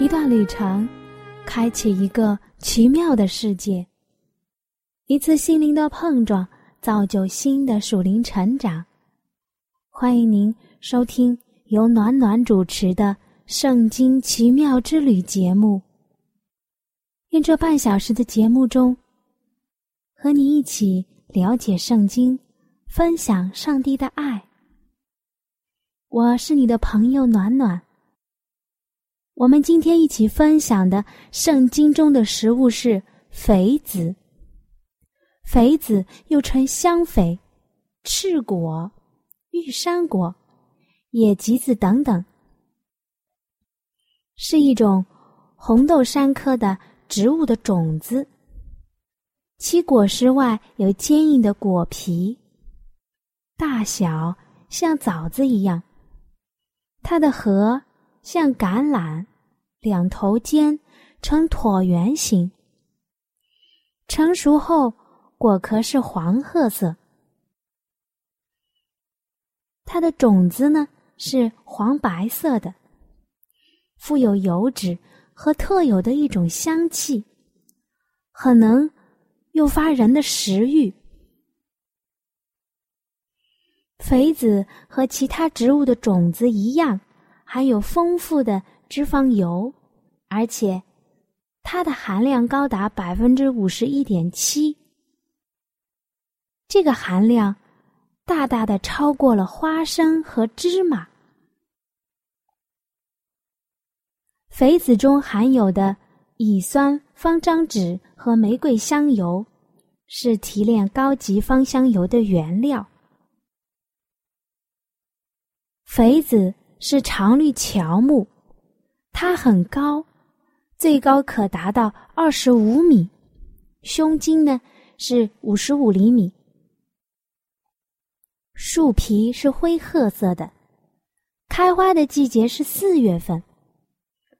一段旅程，开启一个奇妙的世界；一次心灵的碰撞，造就新的属灵成长。欢迎您收听由暖暖主持的《圣经奇妙之旅》节目。愿这半小时的节目中，和你一起了解圣经，分享上帝的爱。我是你的朋友暖暖。我们今天一起分享的圣经中的食物是榧子。榧子又称香榧、赤果、玉山果、野棘子等等，是一种红豆杉科的植物的种子。其果实外有坚硬的果皮，大小像枣子一样。它的核。像橄榄，两头尖，呈椭圆形。成熟后，果壳是黄褐色。它的种子呢是黄白色的，富有油脂和特有的一种香气，很能诱发人的食欲。肥子和其他植物的种子一样。含有丰富的脂肪油，而且它的含量高达百分之五十一点七。这个含量大大的超过了花生和芝麻。肥子中含有的乙酸芳樟酯和玫瑰香油，是提炼高级芳香油的原料。肥子。是常绿乔木，它很高，最高可达到二十五米，胸径呢是五十五厘米。树皮是灰褐色的，开花的季节是四月份，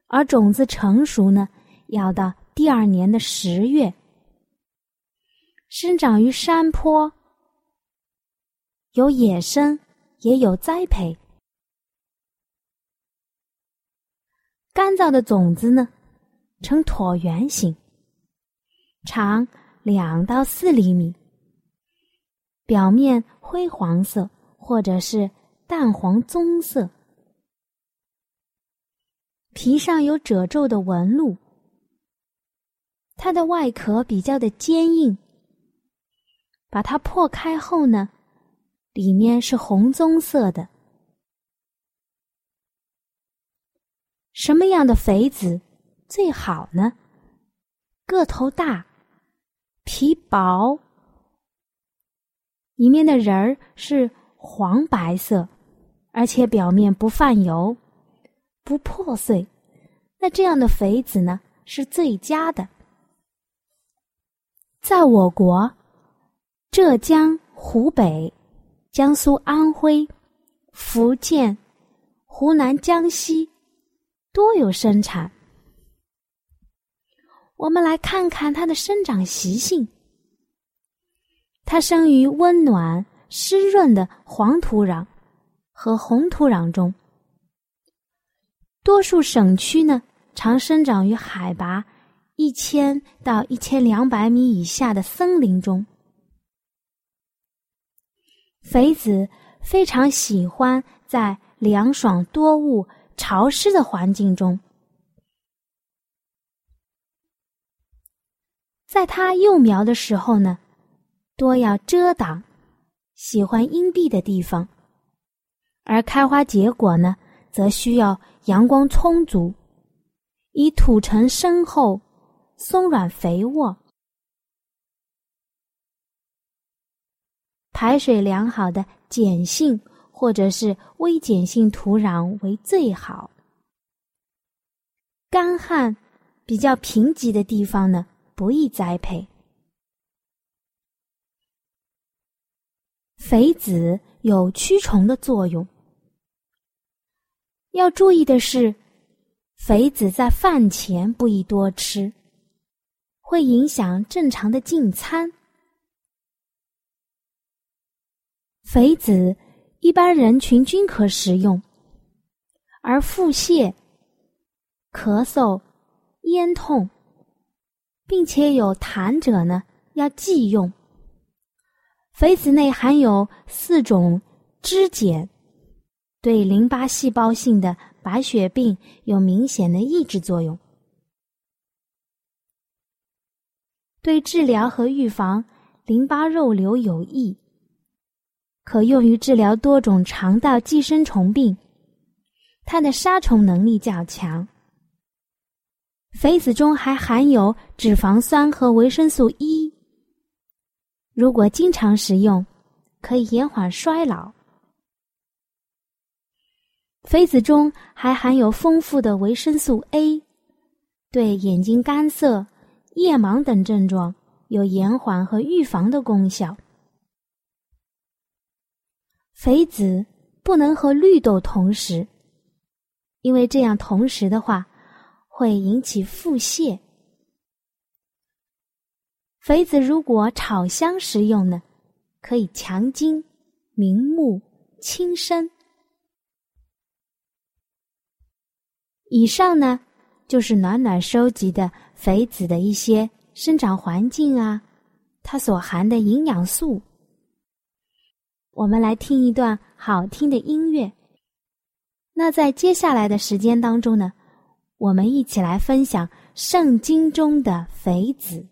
而种子成熟呢要到第二年的十月。生长于山坡，有野生，也有栽培。干燥的种子呢，呈椭圆形，长两到四厘米，表面灰黄色或者是淡黄棕色，皮上有褶皱的纹路。它的外壳比较的坚硬，把它破开后呢，里面是红棕色的。什么样的肥子最好呢？个头大，皮薄，里面的仁儿是黄白色，而且表面不泛油，不破碎。那这样的肥子呢，是最佳的。在我国，浙江、湖北、江苏、安徽、福建、湖南、江西。多有生产。我们来看看它的生长习性。它生于温暖湿润的黄土壤和红土壤中。多数省区呢，常生长于海拔一千到一千两百米以下的森林中。肥子非常喜欢在凉爽多雾。潮湿的环境中，在它幼苗的时候呢，多要遮挡，喜欢阴蔽的地方；而开花结果呢，则需要阳光充足，以土层深厚、松软肥沃、排水良好的碱性。或者是微碱性土壤为最好。干旱、比较贫瘠的地方呢，不易栽培。肥子有驱虫的作用。要注意的是，肥子在饭前不宜多吃，会影响正常的进餐。肥子一般人群均可食用，而腹泻、咳嗽、咽痛，并且有痰者呢，要忌用。肥子内含有四种脂碱，对淋巴细胞性的白血病有明显的抑制作用，对治疗和预防淋巴肉瘤有益，可用于治疗多种肠道寄生虫病，它的杀虫能力较强。肥子中还含有脂肪酸和维生素 E。如果经常食用，可以延缓衰老。肥子中还含有丰富的维生素 A，对眼睛干涩、夜盲等症状有延缓和预防的功效。肥子不能和绿豆同食，因为这样同食的话会引起腹泻。肥子如果炒香食用呢，可以强筋、明目、轻身。以上呢，就是暖暖收集的肥子的一些生长环境啊，它所含的营养素。我们来听一段好听的音乐。那在接下来的时间当中呢，我们一起来分享圣经中的肥子。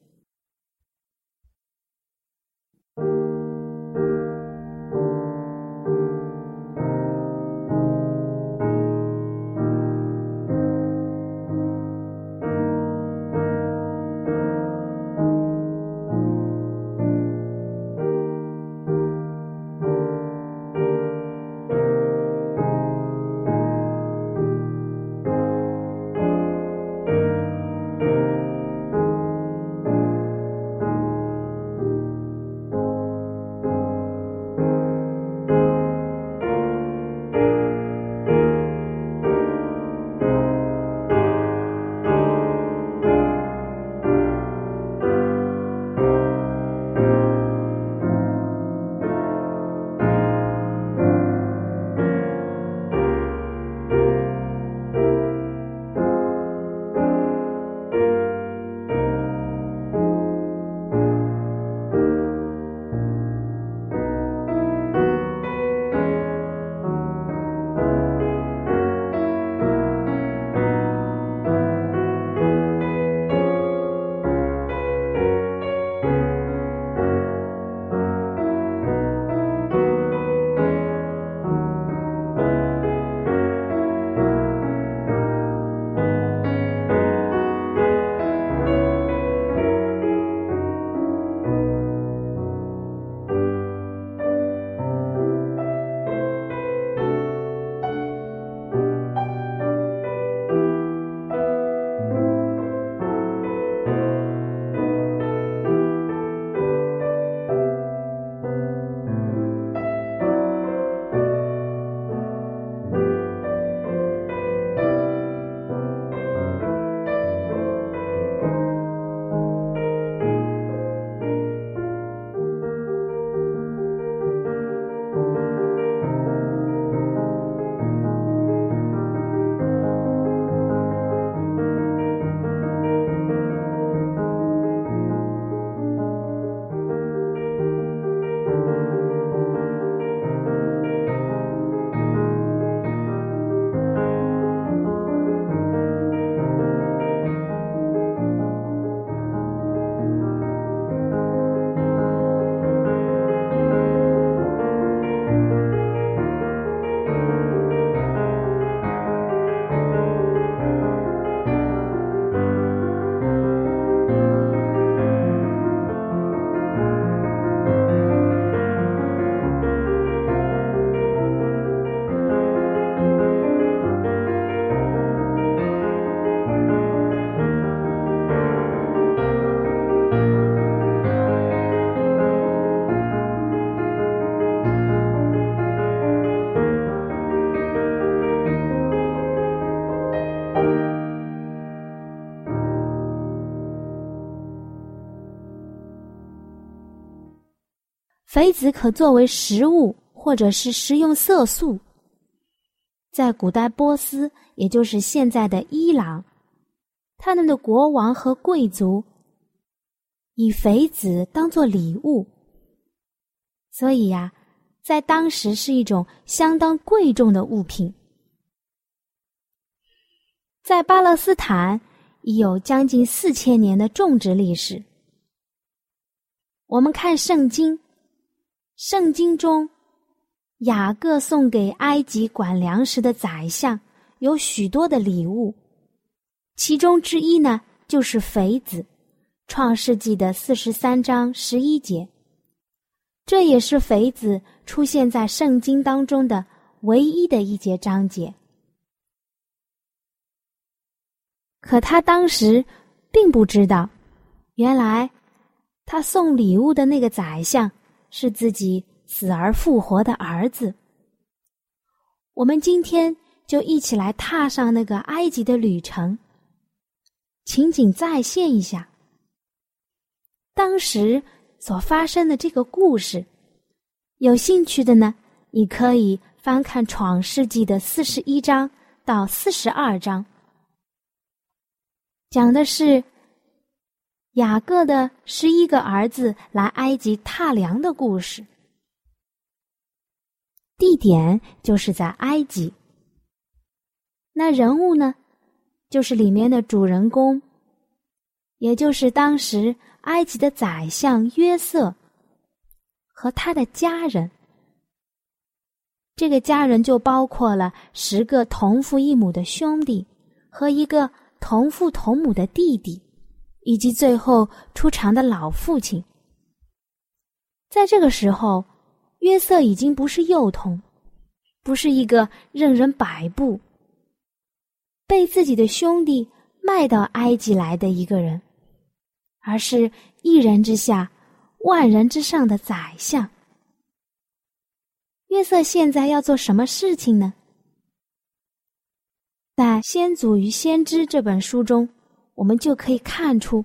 肥子可作为食物或者是食用色素。在古代波斯，也就是现在的伊朗，他们的国王和贵族以肥子当做礼物，所以呀，在当时是一种相当贵重的物品。在巴勒斯坦已有将近四千年的种植历史。我们看圣经，圣经中。雅各送给埃及管粮食的宰相有许多的礼物，其中之一呢就是肥子，《创世纪》的四十三章十一节。这也是肥子出现在圣经当中的唯一的一节章节。可他当时并不知道，原来他送礼物的那个宰相是自己。死而复活的儿子，我们今天就一起来踏上那个埃及的旅程，情景再现一下当时所发生的这个故事。有兴趣的呢，你可以翻看《创世纪》的四十一章到四十二章，讲的是雅各的十一个儿子来埃及踏凉的故事。地点就是在埃及。那人物呢，就是里面的主人公，也就是当时埃及的宰相约瑟和他的家人。这个家人就包括了十个同父异母的兄弟和一个同父同母的弟弟，以及最后出场的老父亲。在这个时候。约瑟已经不是幼童，不是一个任人摆布、被自己的兄弟卖到埃及来的一个人，而是一人之下、万人之上的宰相。约瑟现在要做什么事情呢？在《先祖与先知》这本书中，我们就可以看出，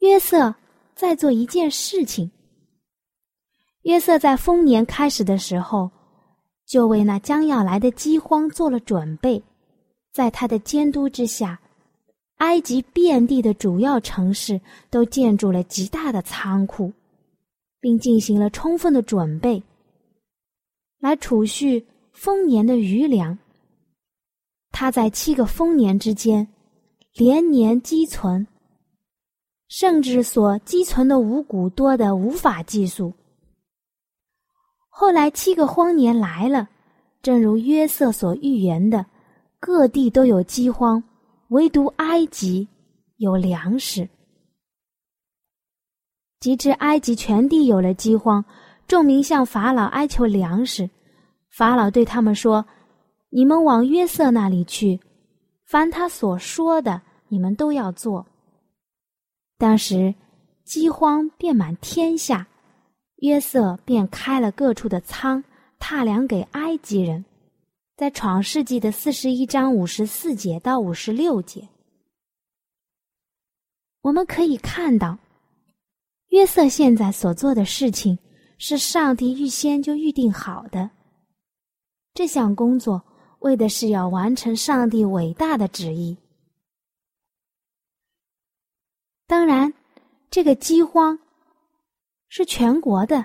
约瑟在做一件事情。约瑟在丰年开始的时候，就为那将要来的饥荒做了准备。在他的监督之下，埃及遍地的主要城市都建筑了极大的仓库，并进行了充分的准备，来储蓄丰年的余粮。他在七个丰年之间，连年积存，甚至所积存的五谷多得无法计数。后来七个荒年来了，正如约瑟所预言的，各地都有饥荒，唯独埃及有粮食。及至埃及全地有了饥荒，众民向法老哀求粮食，法老对他们说：“你们往约瑟那里去，凡他所说的，你们都要做。”当时饥荒遍满天下。约瑟便开了各处的仓，踏粮给埃及人。在《创世纪》的四十一章五十四节到五十六节，我们可以看到，约瑟现在所做的事情是上帝预先就预定好的。这项工作为的是要完成上帝伟大的旨意。当然，这个饥荒。是全国的，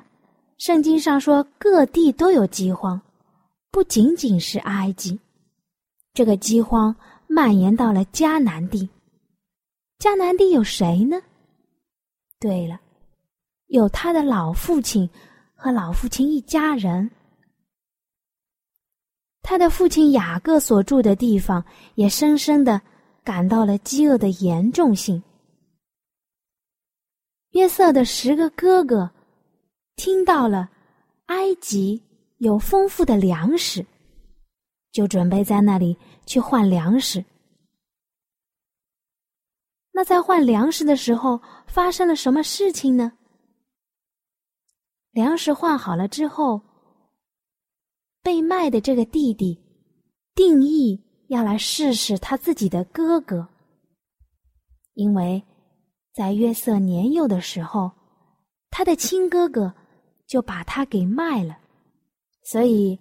圣经上说各地都有饥荒，不仅仅是埃及。这个饥荒蔓延到了迦南地，迦南地有谁呢？对了，有他的老父亲和老父亲一家人。他的父亲雅各所住的地方也深深的感到了饥饿的严重性。约瑟的十个哥哥听到了埃及有丰富的粮食，就准备在那里去换粮食。那在换粮食的时候发生了什么事情呢？粮食换好了之后，被卖的这个弟弟定义要来试试他自己的哥哥，因为。在约瑟年幼的时候，他的亲哥哥就把他给卖了。所以，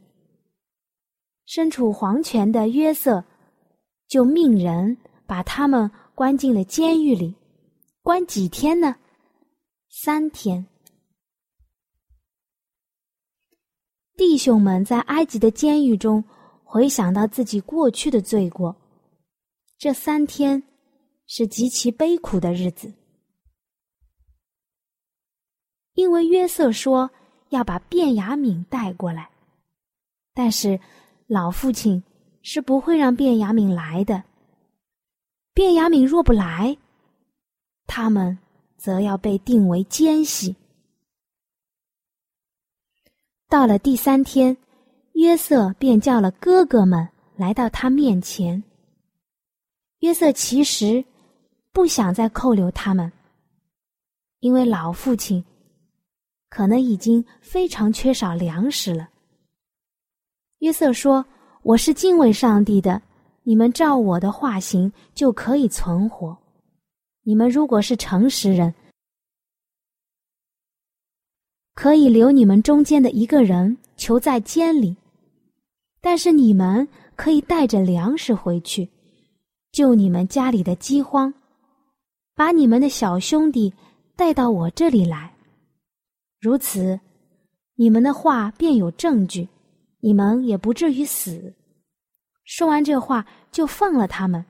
身处黄泉的约瑟就命人把他们关进了监狱里。关几天呢？三天。弟兄们在埃及的监狱中回想到自己过去的罪过，这三天是极其悲苦的日子，因为约瑟说要把卞雅敏带过来，但是老父亲是不会让卞雅敏来的。卞雅敏若不来，他们则要被定为奸细。到了第三天，约瑟便叫了哥哥们来到他面前。约瑟其实不想再扣留他们，因为老父亲可能已经非常缺少粮食了。约瑟说：“我是敬畏上帝的，你们照我的话行，就可以存活。你们如果是诚实人。”可以留你们中间的一个人囚在监里，但是你们可以带着粮食回去，救你们家里的饥荒，把你们的小兄弟带到我这里来。如此，你们的话便有证据，你们也不至于死。说完这话，就放了他们，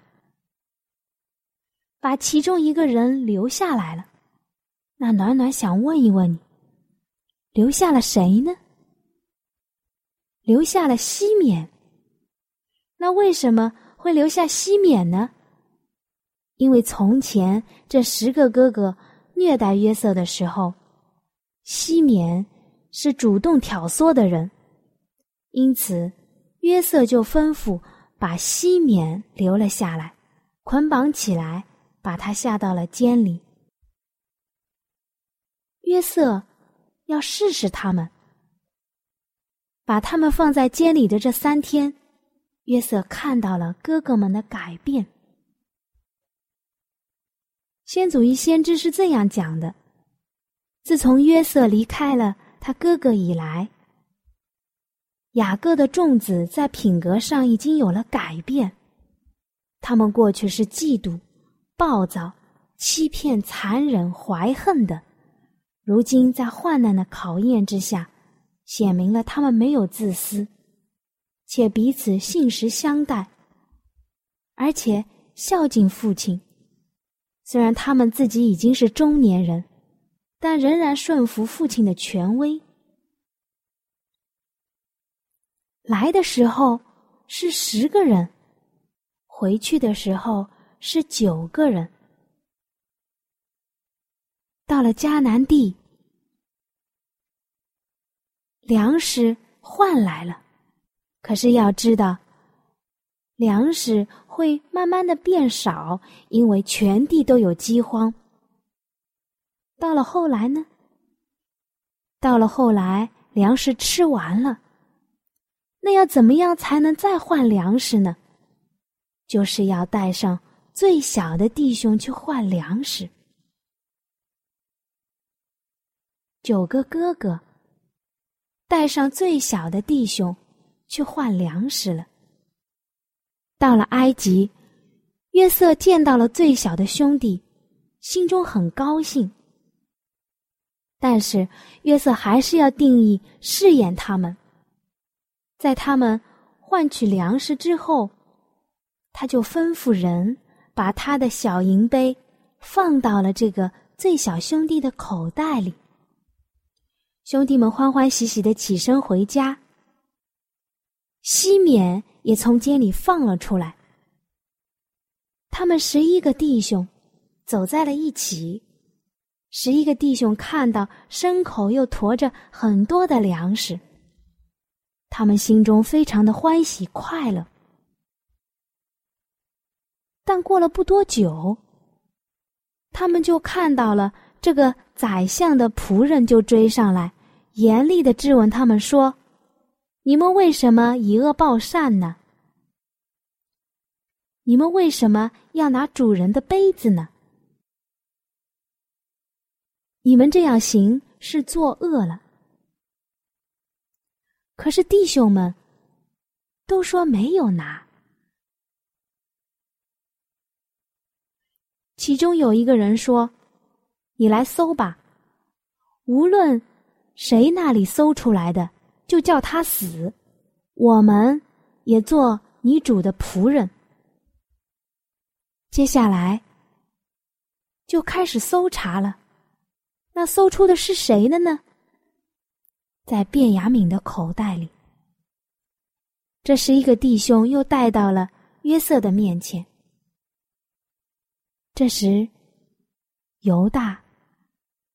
把其中一个人留下来了。那暖暖想问一问你。留下了谁呢？留下了西缅。那为什么会留下西缅呢？因为从前这十个哥哥虐待约瑟的时候，西缅是主动挑唆的人，因此约瑟就吩咐把西缅留了下来，捆绑起来，把他下到了监里。约瑟。要试试他们，把他们放在监里的这三天，约瑟看到了哥哥们的改变。先祖与先知是这样讲的：自从约瑟离开了他哥哥以来，雅各的众子在品格上已经有了改变。他们过去是嫉妒、暴躁、欺骗、残忍、怀恨的。如今在患难的考验之下，显明了他们没有自私，且彼此信实相待，而且孝敬父亲。虽然他们自己已经是中年人，但仍然顺服父亲的权威。来的时候是十个人，回去的时候是九个人。到了迦南地，粮食换来了，可是要知道，粮食会慢慢的变少，因为全地都有饥荒。到了后来呢？到了后来，粮食吃完了，那要怎么样才能再换粮食呢？就是要带上最小的弟兄去换粮食。九个哥哥带上最小的弟兄去换粮食了。到了埃及，约瑟见到了最小的兄弟，心中很高兴。但是约瑟还是要定义试验他们，在他们换取粮食之后，他就吩咐人把他的小银杯放到了这个最小兄弟的口袋里。兄弟们欢欢喜喜的起身回家。西缅也从监里放了出来。他们十一个弟兄走在了一起。十一个弟兄看到牲口又驮着很多的粮食，他们心中非常的欢喜快乐。但过了不多久，他们就看到了这个。宰相的仆人就追上来，严厉的质问他们说：“你们为什么以恶报善呢？你们为什么要拿主人的杯子呢？你们这样行是作恶了，可是弟兄们都说没有拿。其中有一个人说：“你来搜吧，无论谁那里搜出来的，就叫他死。我们也做你主的仆人。”接下来就开始搜查了。那搜出的是谁的呢？在卞雅敏的口袋里。这是一个弟兄又带到了约瑟的面前。这时，犹大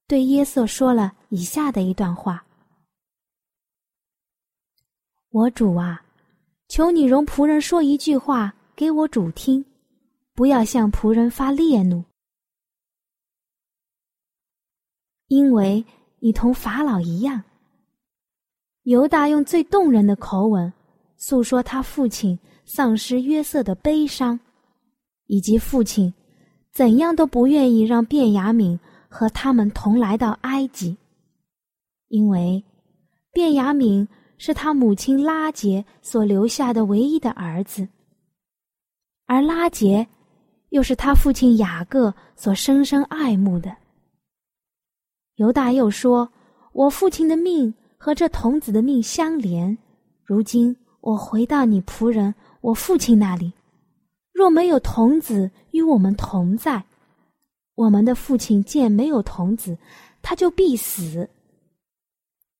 对约瑟说了以下的一段话：“我主啊，求你容仆人说一句话给我主听，不要向仆人发烈怒，因为你同法老一样。”犹大用最动人的口吻诉说他父亲丧失约瑟的悲伤，以及父亲。怎样都不愿意让卞雅敏和他们同来到埃及，因为卞雅敏是他母亲拉杰所留下的唯一的儿子，而拉杰又是他父亲雅各所深深爱慕的。犹大又说：“我父亲的命和这童子的命相连，如今我回到你仆人我父亲那里。”若没有童子与我们同在，我们的父亲见没有童子，他就必死。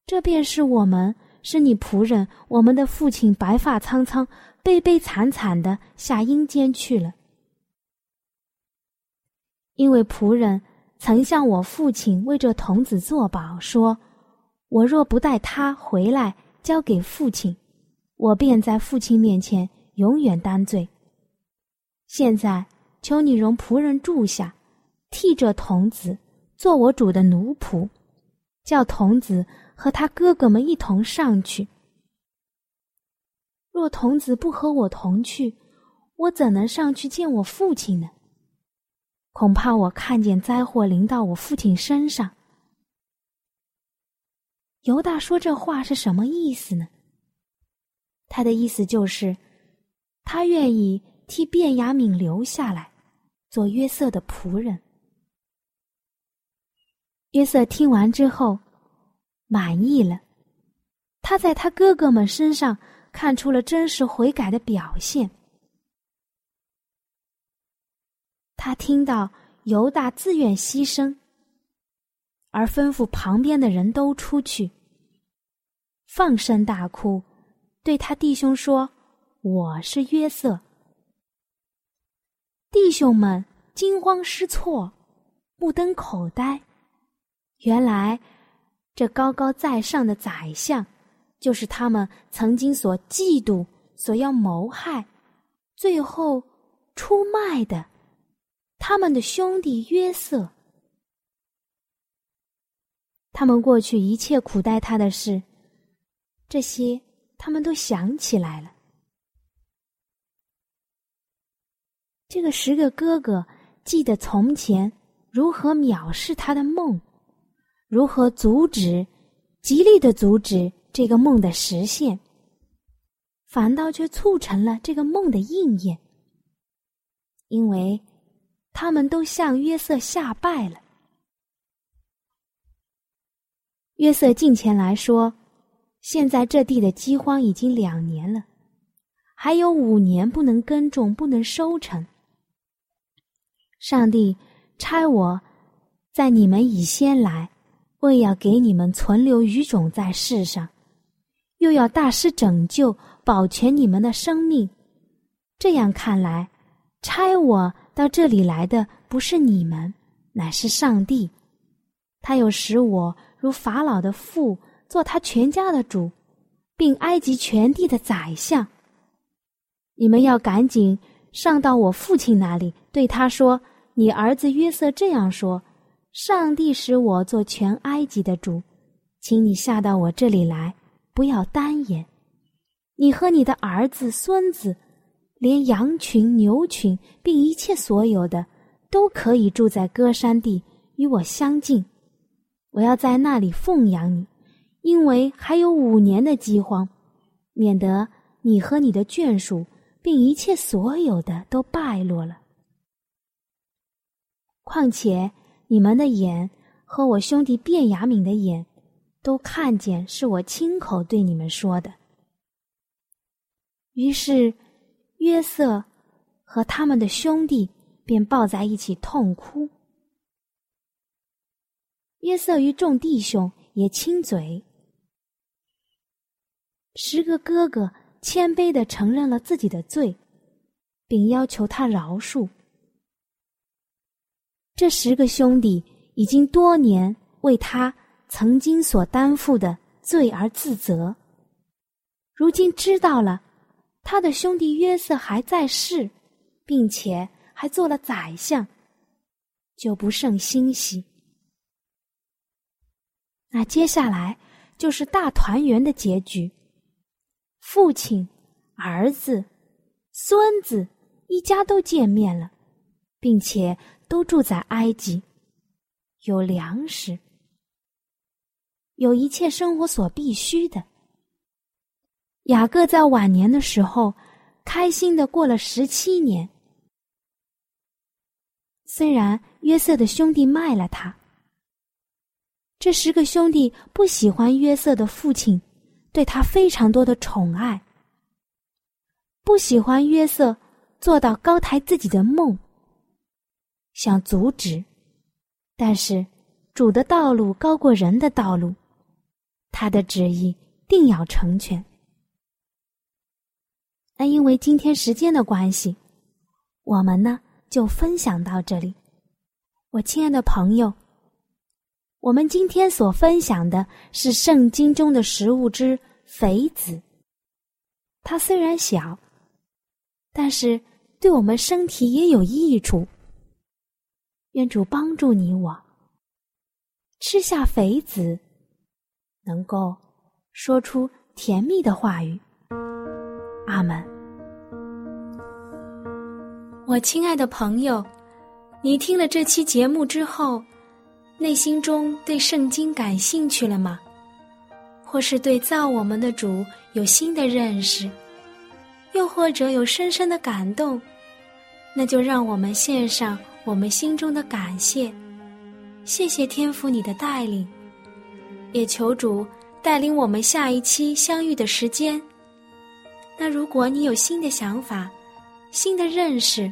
这便是我们是你仆人，我们的父亲白发苍苍、悲悲惨惨的下阴间去了。因为仆人曾向我父亲为这童子作保，说：我若不带他回来交给父亲，我便在父亲面前永远担罪。现在，求你容仆人住下，替这童子做我主的奴仆，叫童子和他哥哥们一同上去。若童子不和我同去，我怎能上去见我父亲呢？恐怕我看见灾祸临到我父亲身上。犹大说这话是什么意思呢？他的意思就是，他愿意。替卞雅敏留下来，做约瑟的仆人。约瑟听完之后，满意了。他在他哥哥们身上看出了真实悔改的表现。他听到犹大自愿牺牲，而吩咐旁边的人都出去，放声大哭，对他弟兄说：“我是约瑟。”弟兄们惊慌失措，目瞪口呆。原来，这高高在上的宰相，就是他们曾经所嫉妒、所要谋害、最后出卖的他们的兄弟约瑟。他们过去一切苦待他的事，这些他们都想起来了。这个十个哥哥记得从前如何藐视他的梦，如何阻止、极力的阻止这个梦的实现，反倒却促成了这个梦的应验，因为他们都向约瑟下拜了。约瑟近前来说：“现在这地的饥荒已经两年了，还有五年不能耕种，不能收成。”上帝差我，在你们以先来，为要给你们存留余种在世上，又要大施拯救，保全你们的生命。这样看来，差我到这里来的不是你们，乃是上帝。他又使我如法老的父，做他全家的主，并埃及全地的宰相。你们要赶紧。上到我父亲那里，对他说：“你儿子约瑟这样说：上帝使我做全埃及的主，请你下到我这里来，不要单言。你和你的儿子、孙子，连羊群、牛群，并一切所有的，都可以住在歌山地，与我相近。我要在那里奉养你，因为还有五年的饥荒，免得你和你的眷属并一切所有的都败落了。况且你们的眼和我兄弟卞雅敏的眼，都看见是我亲口对你们说的。于是约瑟和他们的兄弟便抱在一起痛哭。约瑟与众弟兄也亲嘴。十个哥哥谦卑的承认了自己的罪，并要求他饶恕。这十个兄弟已经多年为他曾经所担负的罪而自责，如今知道了他的兄弟约瑟还在世，并且还做了宰相，就不胜欣喜。那接下来就是大团圆的结局。父亲、儿子、孙子一家都见面了，并且都住在埃及，有粮食，有一切生活所必须的。雅各在晚年的时候，开心的过了十七年。虽然约瑟的兄弟卖了他，这十个兄弟不喜欢约瑟的父亲。对他非常多的宠爱，不喜欢约瑟做到高抬自己的梦，想阻止，但是主的道路高过人的道路，他的旨意定要成全。那因为今天时间的关系，我们呢就分享到这里。我亲爱的朋友，我们今天所分享的是圣经中的食物之。肥子，它虽然小，但是对我们身体也有益处。愿主帮助你我，吃下肥子，能够说出甜蜜的话语。阿门。我亲爱的朋友，你听了这期节目之后，内心中对圣经感兴趣了吗？或是对造我们的主有新的认识，又或者有深深的感动，那就让我们献上我们心中的感谢，谢谢天父你的带领，也求主带领我们下一期相遇的时间。那如果你有新的想法、新的认识，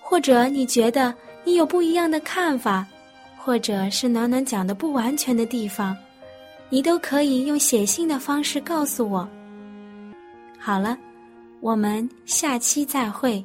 或者你觉得你有不一样的看法，或者是暖暖讲的不完全的地方。你都可以用写信的方式告诉我。好了，我们下期再会。